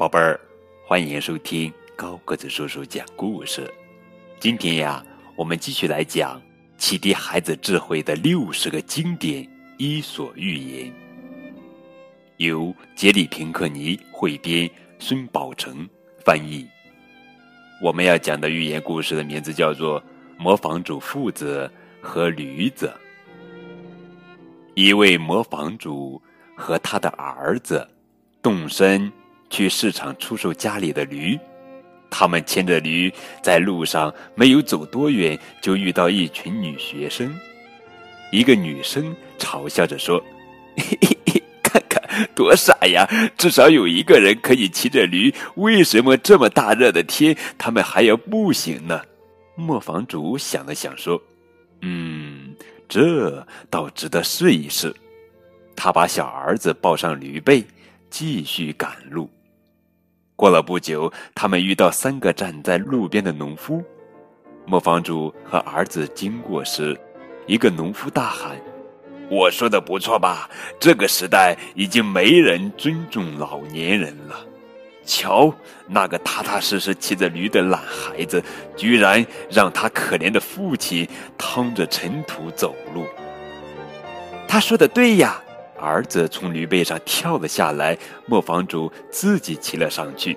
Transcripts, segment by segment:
宝贝儿，欢迎收听高个子叔叔讲故事。今天呀，我们继续来讲启迪孩子智慧的六十个经典伊索寓言，由杰里平克尼汇编，孙宝成翻译。我们要讲的寓言故事的名字叫做《磨坊主父子和驴子》。一位磨坊主和他的儿子动身。去市场出售家里的驴，他们牵着驴在路上没有走多远，就遇到一群女学生。一个女生嘲笑着说：“嘿嘿嘿，看看多傻呀！至少有一个人可以骑着驴，为什么这么大热的天，他们还要步行呢？”磨坊主想了想说：“嗯，这倒值得试一试。”他把小儿子抱上驴背，继续赶路。过了不久，他们遇到三个站在路边的农夫。磨坊主和儿子经过时，一个农夫大喊：“我说的不错吧？这个时代已经没人尊重老年人了。瞧，那个踏踏实实骑着驴的懒孩子，居然让他可怜的父亲趟着尘土走路。”他说的对呀。儿子从驴背上跳了下来，磨坊主自己骑了上去。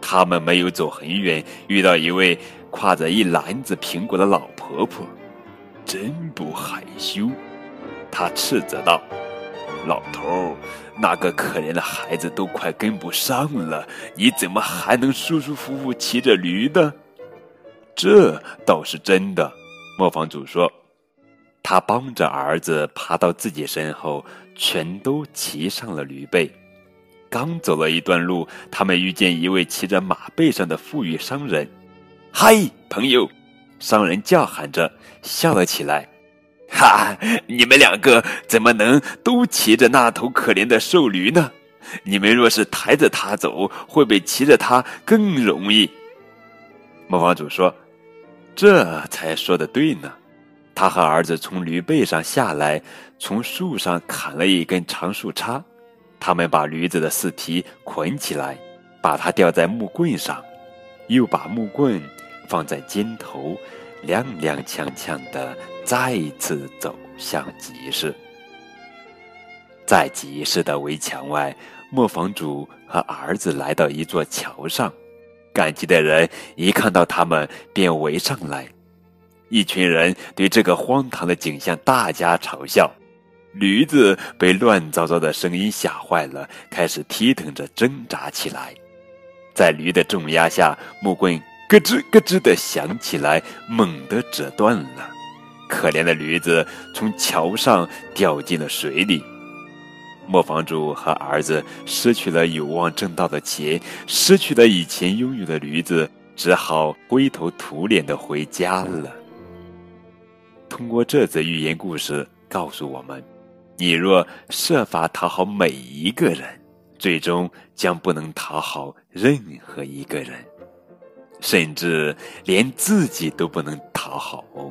他们没有走很远，遇到一位挎着一篮子苹果的老婆婆，真不害羞。她斥责道：“老头，那个可怜的孩子都快跟不上了，你怎么还能舒舒服服骑着驴呢？”这倒是真的，磨坊主说。他帮着儿子爬到自己身后，全都骑上了驴背。刚走了一段路，他们遇见一位骑着马背上的富裕商人。“嗨，朋友！”商人叫喊着，笑了起来。“哈，你们两个怎么能都骑着那头可怜的瘦驴呢？你们若是抬着它走，会比骑着它更容易。”磨坊主说：“这才说的对呢。”他和儿子从驴背上下来，从树上砍了一根长树杈，他们把驴子的四蹄捆起来，把它吊在木棍上，又把木棍放在肩头，踉踉跄跄的再次走向集市。在集市的围墙外，磨坊主和儿子来到一座桥上，赶集的人一看到他们，便围上来。一群人对这个荒唐的景象大加嘲笑，驴子被乱糟糟的声音吓坏了，开始踢腾着挣扎起来。在驴的重压下，木棍咯吱咯吱的响起来，猛地折断了。可怜的驴子从桥上掉进了水里。磨坊主和儿子失去了有望挣到的钱，失去了以前拥有的驴子，只好灰头土脸的回家了。通过这则寓言故事告诉我们：你若设法讨好每一个人，最终将不能讨好任何一个人，甚至连自己都不能讨好哦。